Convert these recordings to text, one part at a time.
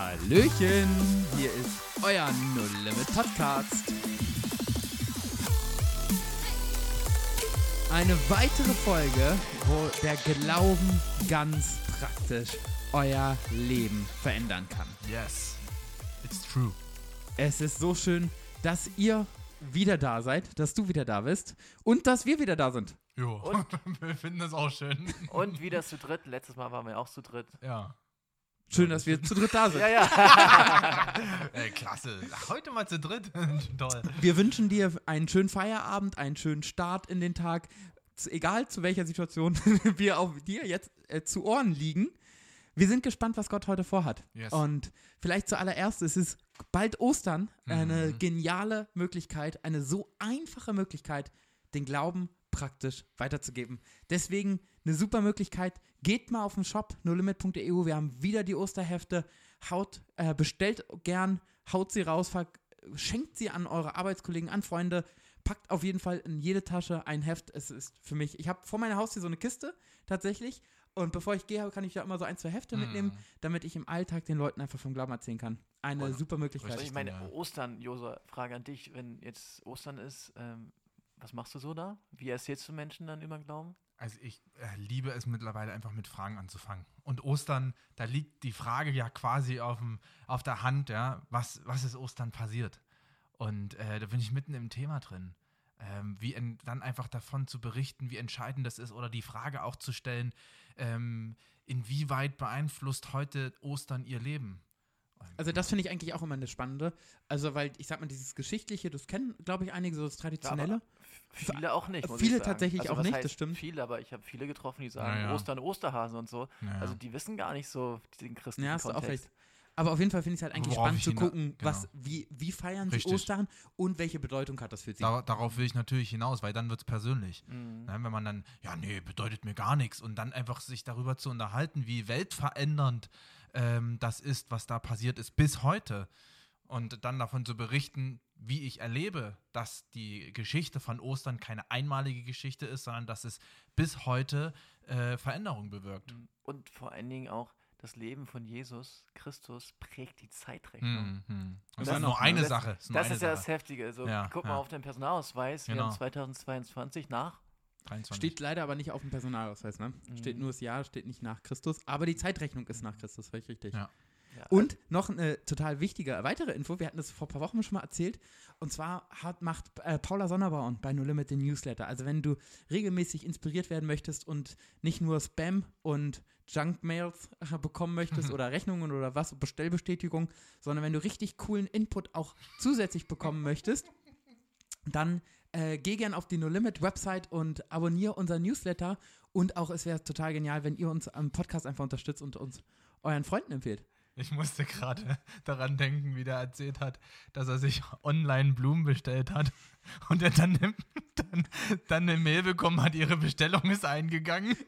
Hallöchen, hier ist euer No Limit Podcast. Eine weitere Folge, wo der Glauben ganz praktisch euer Leben verändern kann. Yes, it's true. Es ist so schön, dass ihr wieder da seid, dass du wieder da bist und dass wir wieder da sind. Jo, Und? wir finden das auch schön. Und wieder zu dritt. Letztes Mal waren wir auch zu dritt. Ja. Schön, dass wir zu dritt da sind. Ja, ja. Ey, klasse. Heute mal zu dritt. Toll. Wir wünschen dir einen schönen Feierabend, einen schönen Start in den Tag. Z- Egal zu welcher Situation wir auf dir jetzt äh, zu Ohren liegen. Wir sind gespannt, was Gott heute vorhat. Yes. Und vielleicht zuallererst, es ist bald Ostern. Eine Mhm. geniale Möglichkeit, eine so einfache Möglichkeit, den Glauben praktisch weiterzugeben. Deswegen eine super Möglichkeit. Geht mal auf den Shop nolimit.eu. Wir haben wieder die Osterhefte. Haut, äh, bestellt gern, haut sie raus, schenkt sie an eure Arbeitskollegen, an Freunde. Packt auf jeden Fall in jede Tasche ein Heft. Es ist für mich, ich habe vor meiner Haustür so eine Kiste tatsächlich. Und bevor ich gehe, kann ich da immer so ein, zwei Hefte Mhm. mitnehmen, damit ich im Alltag den Leuten einfach vom Glauben erzählen kann. Eine Und- super Möglichkeit. Ich meine. Ostern, Josua, Frage an dich. Wenn jetzt Ostern ist, ähm, was machst du so da? Wie erzählst du Menschen dann über den Glauben? Also ich äh, liebe es mittlerweile einfach mit Fragen anzufangen. Und Ostern, da liegt die Frage ja quasi auf, dem, auf der Hand, ja, was, was ist Ostern passiert? Und äh, da bin ich mitten im Thema drin. Ähm, wie en, dann einfach davon zu berichten, wie entscheidend das ist oder die Frage auch zu stellen, ähm, inwieweit beeinflusst heute Ostern ihr Leben? Also das finde ich eigentlich auch immer eine spannende. Also weil ich sag mal, dieses Geschichtliche, das kennen, glaube ich, einige so das Traditionelle. F- Viele auch nicht. Muss Viele ich sagen. tatsächlich also, auch nicht, heißt das stimmt. Viele, aber ich habe viele getroffen, die sagen Ja, ja. Ostern, Osterhasen und so. Ja, Also die wissen gar nicht so den christlichen ja, hast du auch recht. Aber auf jeden Fall finde ich es halt eigentlich Worauf spannend zu gucken, genau. was, wie, wie feiern sie Richtig. Ostern und welche Bedeutung hat das für sie. da, darauf will ich natürlich hinaus, weil dann wird es persönlich. Mhm. Ne, wenn man dann, ja, nee, bedeutet mir gar nichts und dann einfach sich darüber zu unterhalten, wie weltverändernd ähm, das ist, was da passiert ist bis heute und dann davon zu berichten, wie ich erlebe, dass die Geschichte von Ostern keine einmalige Geschichte ist, sondern dass es bis heute äh, Veränderung bewirkt. Und vor allen Dingen auch das Leben von Jesus Christus prägt die Zeitrechnung. Hm, hm. Das, Das ist nur noch, eine Das- Sache. ist Das ist ja das. Heftige. Also, Ja, guck ja. mal auf den Personalausweis. Wir Genau. haben 2022 nach. 23. Steht leider aber nicht auf dem Personalausweis, ne? Steht Mhm. nur das Jahr, steht nicht nach Christus, aber die Zeitrechnung ist nach Christus, völlig richtig. Ja. Ja, Und noch eine total wichtige weitere Info, wir hatten das vor ein paar Wochen schon mal erzählt, und zwar hat, macht äh, Paula Sonnerbauern bei No Limit den Newsletter. Also wenn du regelmäßig inspiriert werden möchtest und nicht nur Spam und Junk-Mails äh, bekommen möchtest oder Rechnungen oder was, Bestellbestätigung, sondern wenn du richtig coolen Input auch zusätzlich bekommen möchtest, dann äh, geh gern auf die No Limit Website und abonniere unseren Newsletter. Und auch es wäre total genial, wenn ihr uns am Podcast einfach unterstützt und uns euren Freunden empfehlt. Ich musste gerade daran denken, wie der erzählt hat, dass er sich online Blumen bestellt hat und er dann, eine- dann, dann eine Mail bekommen hat, ihre Bestellung ist eingegangen.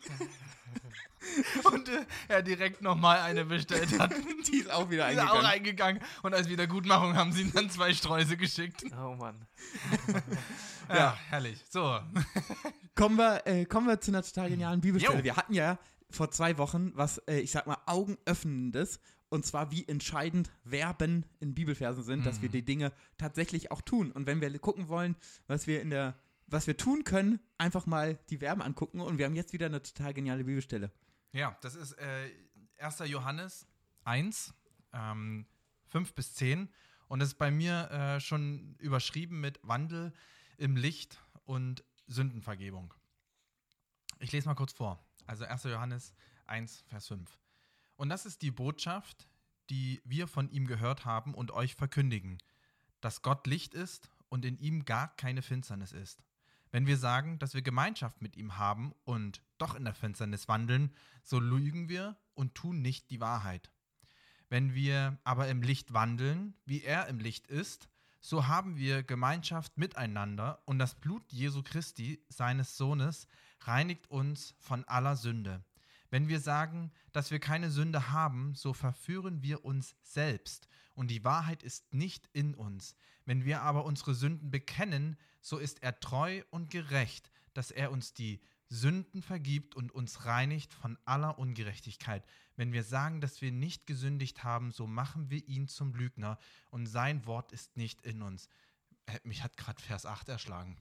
Und äh, er direkt nochmal eine bestellt hat. Die ist auch wieder Die ist auch eingegangen. Und als Wiedergutmachung haben sie ihm dann zwei Sträuße geschickt. Oh Mann. Ja, herrlich. So. Kommen wir, äh, kommen wir zu einer total genialen Bibelstelle. Jo. Wir hatten ja vor zwei Wochen was, äh, ich sag mal, Augenöffnendes. Und zwar, wie entscheidend Verben in Bibelversen sind, dass wir Mhm. die Dinge tatsächlich auch tun. Und wenn wir gucken wollen, was wir in der, was wir tun können, einfach mal die Verben angucken. Und wir haben jetzt wieder eine total geniale Bibelstelle. Ja, das ist äh, 1. Johannes 1, ähm, 5 bis 10. Und das ist bei mir äh, schon überschrieben mit Wandel im Licht und Sündenvergebung. Ich lese mal kurz vor. Also 1. Johannes 1, Vers 5. Und das ist die Botschaft, die wir von ihm gehört haben und euch verkündigen, dass Gott Licht ist und in ihm gar keine Finsternis ist. Wenn wir sagen, dass wir Gemeinschaft mit ihm haben und doch in der Finsternis wandeln, so lügen wir und tun nicht die Wahrheit. Wenn wir aber im Licht wandeln, wie er im Licht ist, so haben wir Gemeinschaft miteinander und das Blut Jesu Christi, seines Sohnes, reinigt uns von aller Sünde. Wenn wir sagen, dass wir keine Sünde haben, so verführen wir uns selbst und die Wahrheit ist nicht in uns. Wenn wir aber unsere Sünden bekennen, so ist er treu und gerecht, dass er uns die Sünden vergibt und uns reinigt von aller Ungerechtigkeit. Wenn wir sagen, dass wir nicht gesündigt haben, so machen wir ihn zum Lügner und sein Wort ist nicht in uns. Äh, mich hat gerade Vers 8 erschlagen.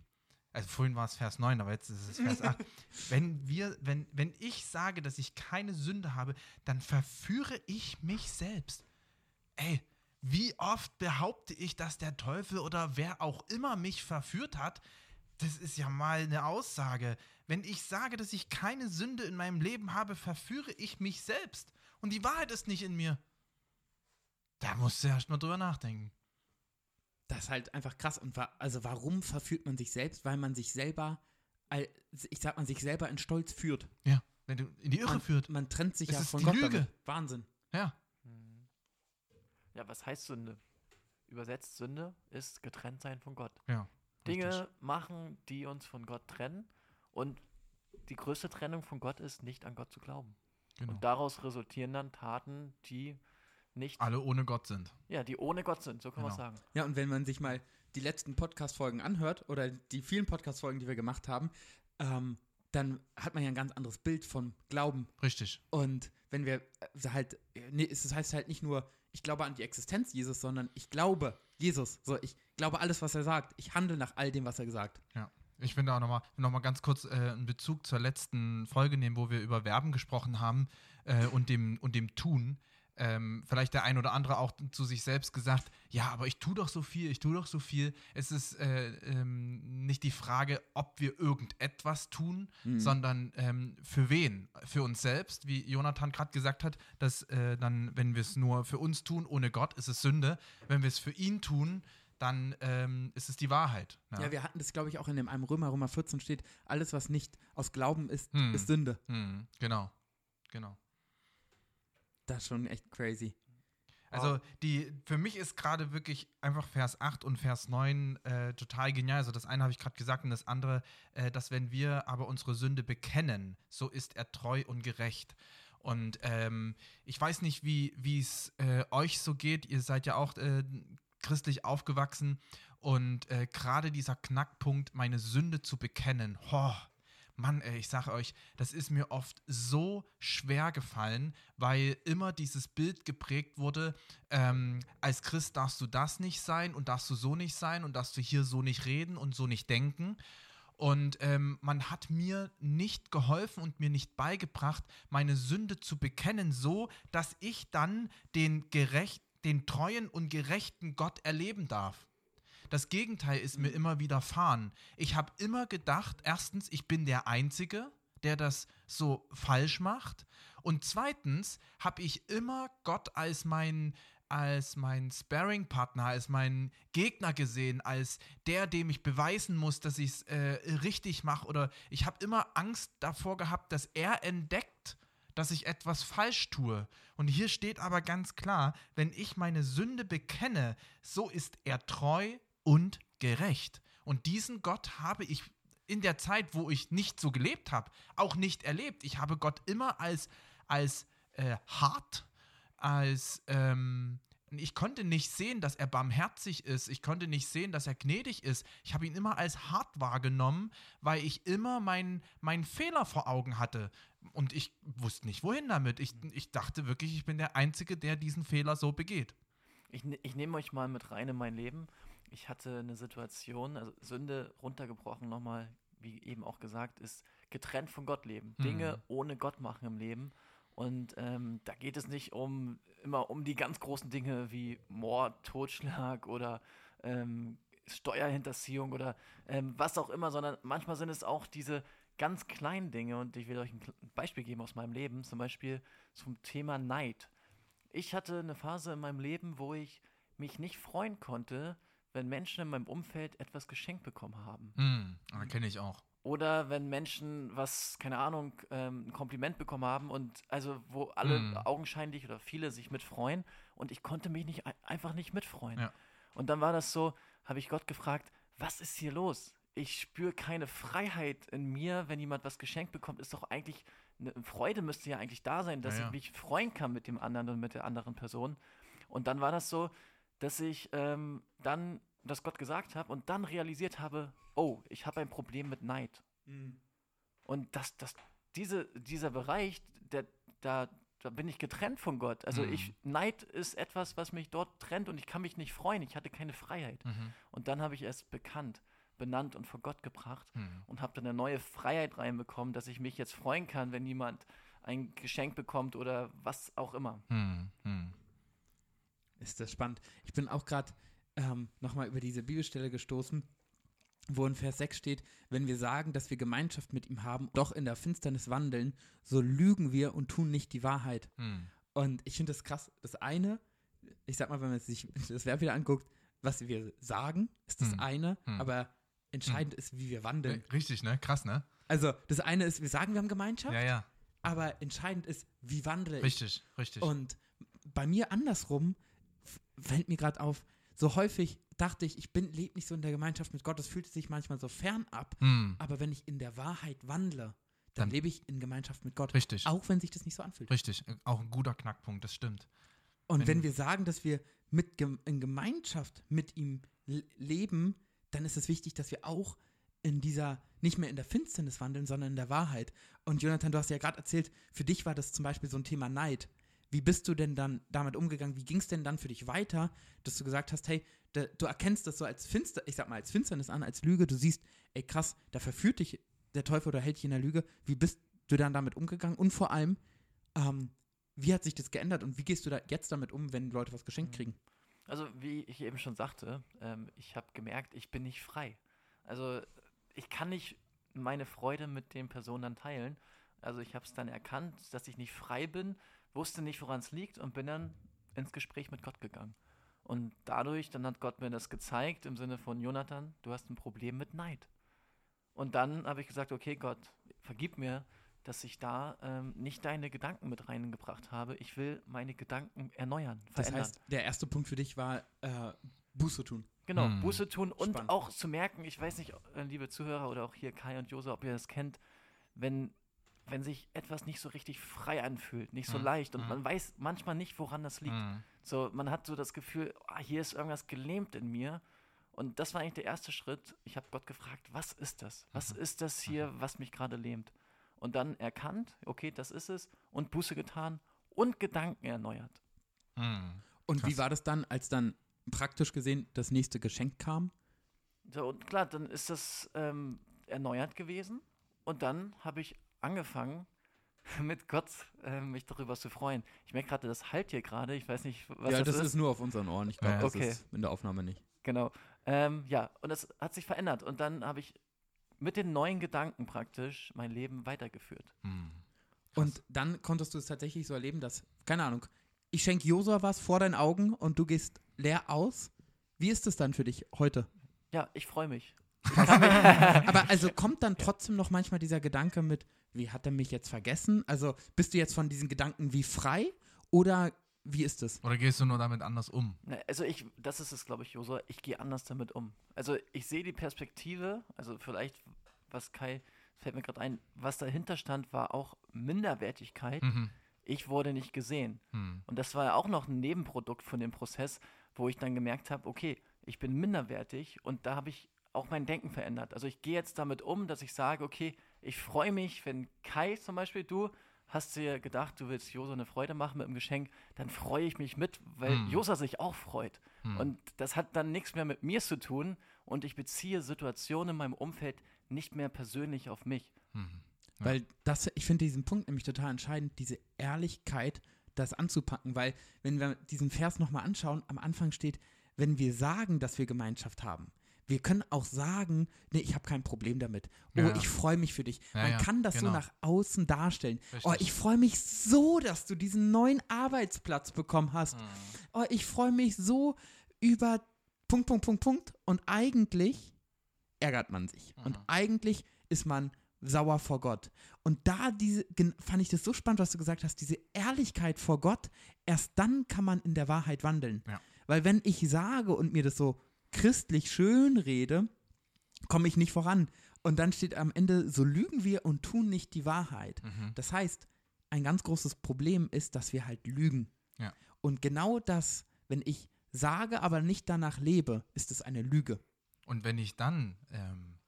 Also vorhin war es Vers 9, aber jetzt ist es Vers 8. wenn, wir, wenn, wenn ich sage, dass ich keine Sünde habe, dann verführe ich mich selbst. Ey, wie oft behaupte ich, dass der Teufel oder wer auch immer mich verführt hat? Das ist ja mal eine Aussage. Wenn ich sage, dass ich keine Sünde in meinem Leben habe, verführe ich mich selbst. Und die Wahrheit ist nicht in mir. Da musst du erst mal drüber nachdenken. Das ist halt einfach krass. Und wa also warum verführt man sich selbst? Weil man sich selber, ich sag man sich selber in Stolz führt. Ja, wenn du in die Irre man, führt. Man trennt sich Es ja ist von Gott Lüge. damit. Wahnsinn. Ja. Ja, was heißt Sünde? Übersetzt Sünde ist getrennt sein von Gott. ja. Dinge richtig. machen, die uns von Gott trennen. Und die größte Trennung von Gott ist, nicht an Gott zu glauben. Genau. Und daraus resultieren dann Taten, die nicht, Alle ohne Gott sind. ja, die ohne Gott sind, so kann man Genau. sagen. Ja, und wenn man sich mal die letzten Podcast-Folgen anhört oder die vielen Podcast-Folgen, die wir gemacht haben, ähm, dann hat man ja ein ganz anderes Bild von Glauben. Richtig. Und wenn wir äh, halt, nee, es heißt halt nicht nur, ich glaube an die Existenz Jesus, sondern ich glaube Jesus. So, ich glaube alles, was er sagt. Ich handle nach all dem, was er gesagt. Ja. Ich finde auch nochmal noch mal ganz kurz äh, einen Bezug zur letzten Folge nehmen, wo wir über Verben gesprochen haben äh, und, dem, und dem Tun. Ähm, vielleicht der ein oder andere auch zu sich selbst gesagt, ja, aber ich tue doch so viel, ich tue doch so viel. Es ist äh, ähm, nicht die Frage, ob wir irgendetwas tun, Mhm. sondern ähm, für wen? Für uns selbst, wie Jonathan gerade gesagt hat, dass äh, dann, wenn wir es nur für uns tun, ohne Gott, ist es Sünde. Wenn wir es für ihn tun, dann ähm, ist es die Wahrheit. Ja, wir hatten das, glaube ich, auch in dem einem Römer, Römer 14 steht, alles, was nicht aus Glauben ist, Hm. ist Sünde. Hm, genau, genau. Das ist schon echt crazy. Also die, für mich ist gerade wirklich einfach Vers 8 und Vers 9 äh, total genial. Also das eine habe ich gerade gesagt und das andere, äh, dass wenn wir aber unsere Sünde bekennen, so ist er treu und gerecht. Und ähm, ich weiß nicht, wie wie es äh, euch so geht. Ihr seid ja auch äh, christlich aufgewachsen und äh, gerade dieser Knackpunkt, meine Sünde zu bekennen, ho, Mann, ey, ich sage euch, das ist mir oft so schwer gefallen, weil immer dieses Bild geprägt wurde, ähm, als Christ darfst du das nicht sein und darfst du so nicht sein und darfst du hier so nicht reden und so nicht denken. Und ähm, man hat mir nicht geholfen und mir nicht beigebracht, meine Sünde zu bekennen, so dass ich dann den gerecht, den treuen und gerechten Gott erleben darf. Das Gegenteil ist mir immer widerfahren. Ich habe immer gedacht, erstens, ich bin der Einzige, der das so falsch macht. Und zweitens habe ich immer Gott als mein, als mein Sparring-Partner, als meinen Gegner gesehen, als der, dem ich beweisen muss, dass ich es äh, richtig mache. Oder ich habe immer Angst davor gehabt, dass er entdeckt, dass ich etwas falsch tue. Und hier steht aber ganz klar, wenn ich meine Sünde bekenne, so ist er treu und gerecht. Und diesen Gott habe ich in der Zeit, wo ich nicht so gelebt habe, auch nicht erlebt. Ich habe Gott immer als, als äh, hart, als ähm, ich konnte nicht sehen, dass er barmherzig ist. Ich konnte nicht sehen, dass er gnädig ist. Ich habe ihn immer als hart wahrgenommen, weil ich immer meinen mein Fehler vor Augen hatte. Und ich wusste nicht, wohin damit. Ich, ich dachte wirklich, ich bin der Einzige, der diesen Fehler so begeht. Ich, ich nehme euch mal mit rein in mein Leben. Ich hatte eine Situation, also Sünde runtergebrochen nochmal, wie eben auch gesagt, ist getrennt von Gott leben. Hm. Dinge ohne Gott machen im Leben. Und ähm, da geht es nicht um immer um die ganz großen Dinge wie Mord, Totschlag oder ähm, Steuerhinterziehung oder ähm, was auch immer, sondern manchmal sind es auch diese ganz kleinen Dinge. Und ich will euch ein Beispiel geben aus meinem Leben, zum Beispiel zum Thema Neid. Ich hatte eine Phase in meinem Leben, wo ich mich nicht freuen konnte, wenn Menschen in meinem Umfeld etwas geschenkt bekommen haben. Hm, kenne ich auch. Oder wenn Menschen was, keine Ahnung, ähm, ein Kompliment bekommen haben und also wo alle Mm. augenscheinlich oder viele sich mitfreuen und ich konnte mich nicht ein- einfach nicht mitfreuen. Ja. Und dann war das so, habe ich Gott gefragt, was ist hier los? Ich spüre keine Freiheit in mir, wenn jemand was geschenkt bekommt, ist doch eigentlich eine Freude müsste ja eigentlich da sein, dass Ja, ja. ich mich freuen kann mit dem anderen und mit der anderen Person. Und dann war das so, dass ich ähm, dann das Gott gesagt habe und dann realisiert habe, oh, ich habe ein Problem mit Neid. Und das, das, diese, dieser Bereich, der, da, da bin ich getrennt von Gott. Also Mhm. ich, Neid ist etwas, was mich dort trennt und ich kann mich nicht freuen. Ich hatte keine Freiheit. Mhm. Und dann habe ich es bekannt, benannt und vor Gott gebracht Mhm. und habe dann eine neue Freiheit reinbekommen, dass ich mich jetzt freuen kann, wenn jemand ein Geschenk bekommt oder was auch immer. Mhm. Mhm. Ist das spannend. Ich bin auch gerade ähm, nochmal über diese Bibelstelle gestoßen, wo in Vers 6 steht, wenn wir sagen, dass wir Gemeinschaft mit ihm haben, doch in der Finsternis wandeln, so lügen wir und tun nicht die Wahrheit. Mhm. Und ich finde das krass. Das eine, ich sag mal, wenn man sich das Verb wieder anguckt, was wir sagen, ist das Hm. eine, Hm. aber entscheidend ist, wie wir wandeln. Richtig, ne? Krass, ne? Also das eine ist, wir sagen, wir haben Gemeinschaft, Ja, ja. aber entscheidend ist, wie wandle ich. Richtig, richtig. Und bei mir andersrum fällt mir gerade auf, so häufig dachte ich, ich bin lebe nicht so in der Gemeinschaft mit Gott, es fühlt sich manchmal so fern ab, Mhm. aber wenn ich in der Wahrheit wandle, dann, Dann- lebe ich in Gemeinschaft mit Gott, Richtig. auch wenn sich das nicht so anfühlt. Richtig. Auch ein guter Knackpunkt, das stimmt. Und Wenn- wenn wir sagen, dass wir mit in Gemeinschaft mit ihm leben, dann ist es wichtig, dass wir auch in dieser, nicht mehr in der Finsternis wandeln, sondern in der Wahrheit. Und Jonathan, du hast ja gerade erzählt, für dich war das zum Beispiel so ein Thema Neid. Wie bist du denn dann damit umgegangen? Wie ging es denn dann für dich weiter, dass du gesagt hast, hey, da, du erkennst das so als Finster, ich sag mal, als Finsternis an, als Lüge, du siehst, ey krass, da verführt dich der Teufel oder hält dich in der Lüge. Wie bist du dann damit umgegangen? Und vor allem, ähm, wie hat sich das geändert und wie gehst du da jetzt damit um, wenn Leute was geschenkt Mhm. kriegen? Also wie ich eben schon sagte, ähm, ich habe gemerkt, ich bin nicht frei. Also ich kann nicht meine Freude mit den Personen dann teilen. Also ich habe es dann erkannt, dass ich nicht frei bin, wusste nicht, woran es liegt und bin dann ins Gespräch mit Gott gegangen. Und dadurch, dann hat Gott mir das gezeigt im Sinne von Jonathan, du hast ein Problem mit Neid. Und dann habe ich gesagt, okay Gott, vergib mir, dass ich da ähm, nicht deine Gedanken mit reingebracht habe. Ich will meine Gedanken erneuern, Das verändern. heißt, der erste Punkt für dich war äh, Buße tun. Genau, Hm. Buße tun und Spannend. auch zu merken, ich weiß nicht, äh, liebe Zuhörer oder auch hier Kai und Jose, ob ihr das kennt, wenn, wenn sich etwas nicht so richtig frei anfühlt, nicht so Hm, leicht und hm. man weiß manchmal nicht, woran das liegt. Mhm. So, man hat so das Gefühl, ah, hier ist irgendwas gelähmt in mir. Und das war eigentlich der erste Schritt. Ich habe Gott gefragt, was ist das? Was Mhm. ist das hier, was mich gerade lähmt? Und dann erkannt, okay, das ist es und Buße getan und Gedanken erneuert. Mhm. Und wie war das dann, als dann praktisch gesehen das nächste Geschenk kam? So, und klar, dann ist das ähm, erneuert gewesen. Und dann habe ich angefangen, mit Gott äh, mich darüber zu freuen. Ich merke gerade, das halt hier gerade. Ich weiß nicht, was ja, das, das ist. nur auf unseren Ohren. Ich glaube, Ja. das Okay. ist in der Aufnahme nicht. Genau. Ähm, ja, und das hat sich verändert. Und dann habe ich mit den neuen Gedanken praktisch mein Leben weitergeführt. Mhm. Und dann konntest du es tatsächlich so erleben, dass, keine Ahnung, ich schenke Josua was vor deinen Augen und du gehst leer aus. Wie ist es dann für dich heute? Ja, ich freue mich. Aber also kommt dann trotzdem noch manchmal dieser Gedanke mit, wie hat er mich jetzt vergessen? Also bist du jetzt von diesen Gedanken wie frei oder wie ist es? Oder gehst du nur damit anders um? Na, Also ich, das ist es, glaube ich, Josua, ich gehe anders damit um. Also ich sehe die Perspektive, also vielleicht, was Kai, fällt mir gerade ein, was dahinter stand, war auch Minderwertigkeit. Mhm. Ich wurde nicht gesehen. Mhm. Und das war ja auch noch ein Nebenprodukt von dem Prozess, wo ich dann gemerkt habe, okay, ich bin minderwertig und da habe ich auch mein Denken verändert. Also ich gehe jetzt damit um, dass ich sage, okay, ich freue mich, wenn Kai zum Beispiel, du hast dir gedacht, du willst Josa eine Freude machen mit dem Geschenk, dann freue ich mich mit, weil Hm. Josa sich auch freut. Hm. Und das hat dann nichts mehr mit mir zu tun und ich beziehe Situationen in meinem Umfeld nicht mehr persönlich auf mich. Mhm. Ja. Weil das, ich finde diesen Punkt nämlich total entscheidend, diese Ehrlichkeit, das anzupacken, weil wenn wir diesen Vers nochmal anschauen, am Anfang steht, wenn wir sagen, dass wir Gemeinschaft haben. Wir können auch sagen, nee, ich habe kein Problem damit. Oh, Ja. ich freue mich für dich. Ja, Man kann das so genau. nach außen darstellen. Oh, Richtig. ich freue mich so, dass du diesen neuen Arbeitsplatz bekommen hast. Mhm. Oh, ich freue mich so über Punkt, Punkt, Punkt, Punkt. Und eigentlich ärgert man sich. Und Mhm. eigentlich ist man sauer vor Gott. Und da diese, fand ich das so spannend, was du gesagt hast, diese Ehrlichkeit vor Gott, erst dann kann man in der Wahrheit wandeln. Ja. Weil wenn ich sage und mir das so christlich schön rede, komme ich nicht voran. Und dann steht am Ende, so lügen wir und tun nicht die Wahrheit. Mhm. Das heißt, ein ganz großes Problem ist, dass wir halt lügen. Ja. Und genau das, wenn ich sage, aber nicht danach lebe, ist es eine Lüge. Und wenn ich dann ähm,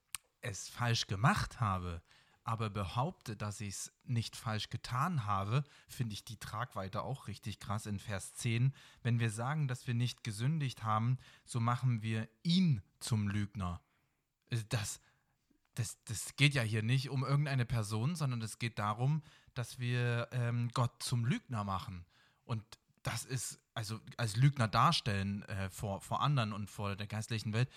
es falsch gemacht habe, aber behaupte, dass ich es nicht falsch getan habe, finde ich die Tragweite auch richtig krass in Vers 10. Wenn wir sagen, dass wir nicht gesündigt haben, so machen wir ihn zum Lügner. Äh, das, das, das geht ja hier nicht um irgendeine Person, sondern es geht darum, dass wir ähm, Gott zum Lügner machen. Und das ist, also als Lügner darstellen äh, vor, vor anderen und vor der geistlichen Welt.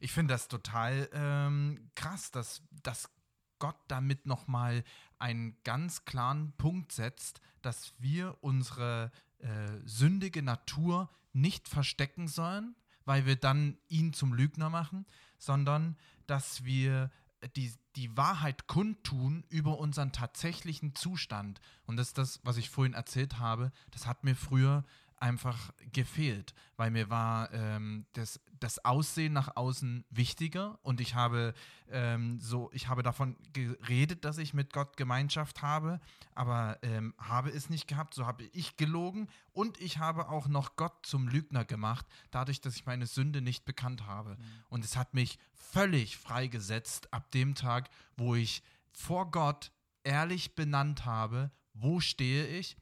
Ich finde das total ähm, krass, dass, dass Gott damit nochmal einen ganz klaren Punkt setzt, dass wir unsere äh, sündige Natur nicht verstecken sollen, weil wir dann ihn zum Lügner machen, sondern dass wir die, die Wahrheit kundtun über unseren tatsächlichen Zustand. Und das ist das, was ich vorhin erzählt habe. Das hat mir früher einfach gefehlt, weil mir war ähm, das, das Aussehen nach außen wichtiger und ich habe ähm, so, ich habe davon geredet, dass ich mit Gott Gemeinschaft habe, aber ähm, habe es nicht gehabt, so habe ich gelogen und ich habe auch noch Gott zum Lügner gemacht, dadurch, dass ich meine Sünde nicht bekannt habe. Mhm. Und es hat mich völlig freigesetzt ab dem Tag, wo ich vor Gott ehrlich benannt habe, wo stehe ich.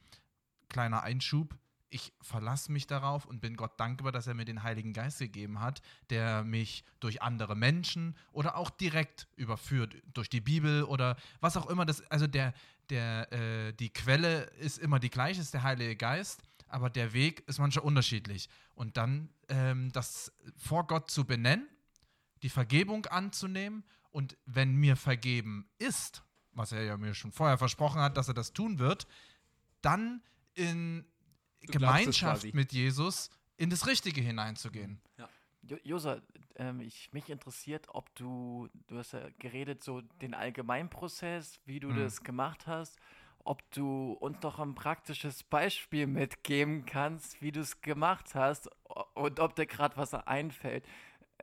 Kleiner Einschub, ich verlasse mich darauf und bin Gott dankbar, dass er mir den Heiligen Geist gegeben hat, der mich durch andere Menschen oder auch direkt überführt, durch die Bibel oder was auch immer. Das, also der, der, äh, die Quelle ist immer die gleiche, ist der Heilige Geist, aber der Weg ist manchmal unterschiedlich. Und dann ähm, das vor Gott zu benennen, die Vergebung anzunehmen und wenn mir vergeben ist, was er ja mir schon vorher versprochen hat, dass er das tun wird, dann in Gemeinschaft mit Jesus in das Richtige hineinzugehen. Ja. Josa, ähm, ich, mich interessiert, ob du, du hast ja geredet, so den Allgemeinprozess, wie du mhm. das gemacht hast, ob du uns doch ein praktisches Beispiel mitgeben kannst, wie du es gemacht hast und ob dir gerade was einfällt.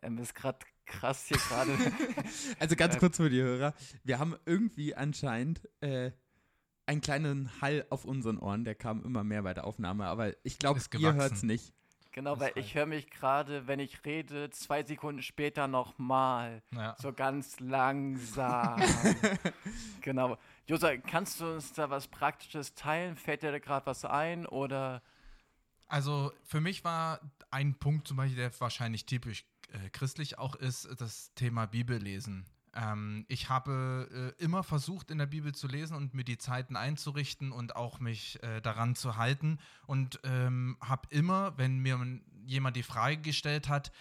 Ähm, ist gerade krass hier gerade. also ganz kurz für die Hörer. Wir haben irgendwie anscheinend äh, einen kleinen Hall auf unseren Ohren, der kam immer mehr bei der Aufnahme, aber ich glaube, ihr hört es nicht. Genau, weil ich höre mich gerade, wenn ich rede, zwei Sekunden später nochmal. Ja. So ganz langsam. genau. Josa, kannst du uns da was Praktisches teilen? Fällt dir da gerade was ein oder? Also für mich war ein Punkt zum Beispiel, der wahrscheinlich typisch äh, christlich auch ist, das Thema Bibellesen. Ähm, ich habe äh, immer versucht, in der Bibel zu lesen und mir die Zeiten einzurichten und auch mich äh, daran zu halten. Und ähm, habe immer, wenn mir jemand die Frage gestellt hat,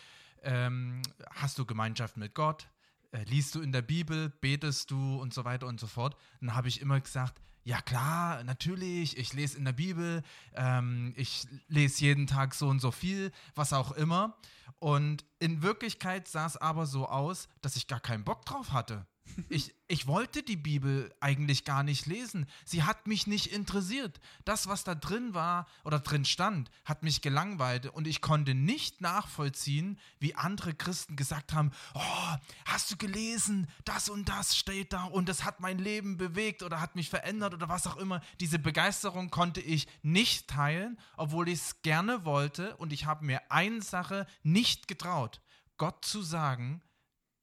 ähm, hast du Gemeinschaft mit Gott? Äh, liest du in der Bibel? Betest du und so weiter und so fort? Dann habe ich immer gesagt, ja klar, natürlich, ich lese in der Bibel, ähm, ich lese jeden Tag so und so viel, was auch immer. Und in Wirklichkeit sah es aber so aus, dass ich gar keinen Bock drauf hatte. Ich, ich wollte die Bibel eigentlich gar nicht lesen. Sie hat mich nicht interessiert. Das, was da drin war oder drin stand, hat mich gelangweilt und ich konnte nicht nachvollziehen, wie andere Christen gesagt haben, oh, hast du gelesen, das und das steht da und das hat mein Leben bewegt oder hat mich verändert oder was auch immer. Diese Begeisterung konnte ich nicht teilen, obwohl ich es gerne wollte und ich habe mir eine Sache nicht getraut, Gott zu sagen,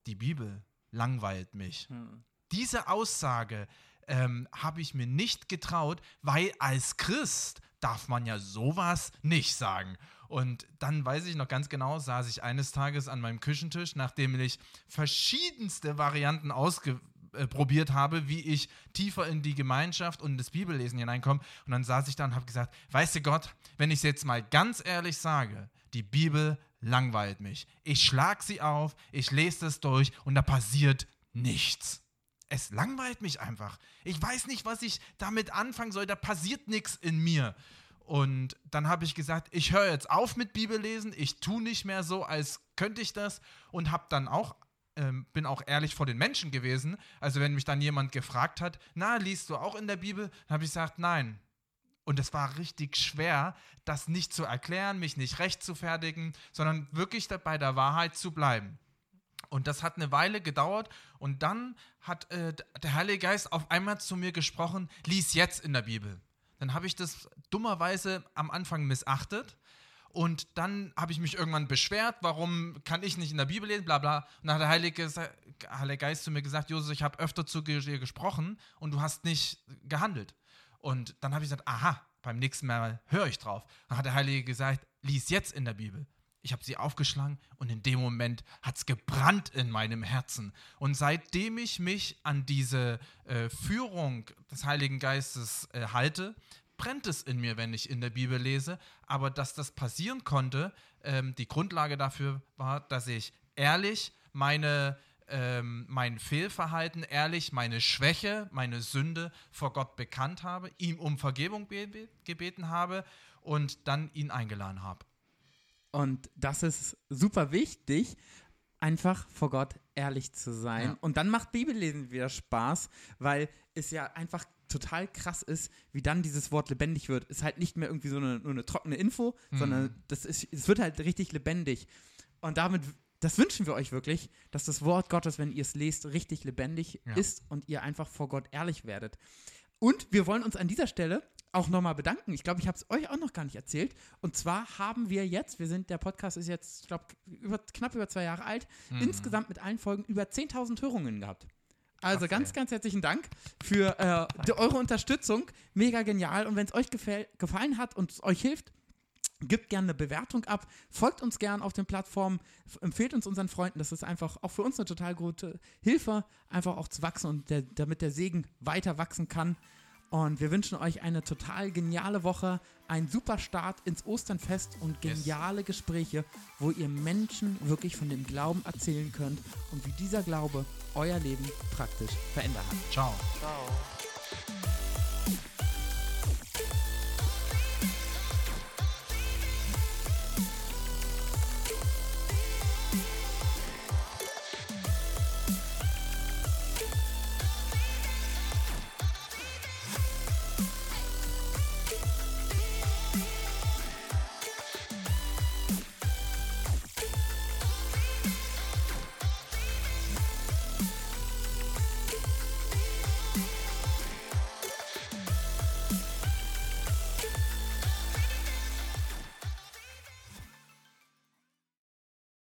die Bibel langweilt mich. Hm. Diese Aussage ähm, habe ich mir nicht getraut, weil als Christ darf man ja sowas nicht sagen. Und dann weiß ich noch ganz genau, saß ich eines Tages an meinem Küchentisch, nachdem ich verschiedenste Varianten ausprobiert habe, wie ich tiefer in die Gemeinschaft und das Bibellesen hineinkomme. Und dann saß ich da und habe gesagt, weißt du Gott, wenn ich es jetzt mal ganz ehrlich sage, die Bibel langweilt mich. Ich schlage sie auf, ich lese es durch und da passiert nichts. Es langweilt mich einfach. Ich weiß nicht, was ich damit anfangen soll. Da passiert nichts in mir. Und dann habe ich gesagt, ich höre jetzt auf mit Bibellesen. Ich tue nicht mehr so, als könnte ich das. Und habe dann auch, ähm, bin auch ehrlich vor den Menschen gewesen. Also wenn mich dann jemand gefragt hat, na, liest du auch in der Bibel? Dann habe ich gesagt, nein, und es war richtig schwer, das nicht zu erklären, mich nicht recht zu fertigen, sondern wirklich bei der Wahrheit zu bleiben. Und das hat eine Weile gedauert und dann hat äh, der Heilige Geist auf einmal zu mir gesprochen, lies jetzt in der Bibel. Dann habe ich das dummerweise am Anfang missachtet Und dann habe ich mich irgendwann beschwert, warum kann ich nicht in der Bibel lesen, bla bla. Und dann hat der Heilige, Heilige Geist zu mir gesagt, Josef, ich habe öfter zu dir gesprochen und du hast nicht gehandelt. Und dann habe ich gesagt, aha, beim nächsten Mal höre ich drauf. Dann hat der Heilige gesagt, lies jetzt in der Bibel. Ich habe sie aufgeschlagen und in dem Moment hat es gebrannt in meinem Herzen. Und seitdem ich mich an diese äh, Führung des Heiligen Geistes äh, halte, brennt es in mir, wenn ich in der Bibel lese. Aber dass das passieren konnte, ähm, die Grundlage dafür war, dass ich ehrlich meine, ähm, mein Fehlverhalten, ehrlich meine Schwäche, meine Sünde vor Gott bekannt habe, ihm um Vergebung gebeten habe und dann ihn eingeladen habe. Und das ist super wichtig, einfach vor Gott ehrlich zu sein. Ja. Und dann macht Bibellesen wieder Spaß, weil es ja einfach total krass ist, wie dann dieses Wort lebendig wird. Ist halt nicht mehr irgendwie so eine, nur eine trockene Info, mhm. sondern das ist, es wird halt richtig lebendig. Und damit, das wünschen wir euch wirklich, dass das Wort Gottes, wenn ihr es lest, richtig lebendig ja. ist und ihr einfach vor Gott ehrlich werdet. Und wir wollen uns an dieser Stelle auch nochmal bedanken. Ich glaube, ich habe es euch auch noch gar nicht erzählt. Und zwar haben wir jetzt, wir sind, der Podcast ist jetzt, ich glaube, knapp über zwei Jahre alt, mhm. insgesamt mit allen Folgen über 10.000 Hörungen gehabt. Also Ach, ganz, ganz herzlichen Dank für äh, eure Unterstützung. Mega genial. Und wenn es euch gefallen hat und es euch hilft, Gebt gerne eine Bewertung ab, folgt uns gerne auf den Plattformen, empfehlt uns unseren Freunden. Das ist einfach auch für uns eine total gute Hilfe, einfach auch zu wachsen und der, damit der Segen weiter wachsen kann. Und wir wünschen euch eine total geniale Woche, einen super Start ins Osternfest und geniale yes. Gespräche, wo ihr Menschen wirklich von dem Glauben erzählen könnt und wie dieser Glaube euer Leben praktisch verändert hat. Ciao. Ciao.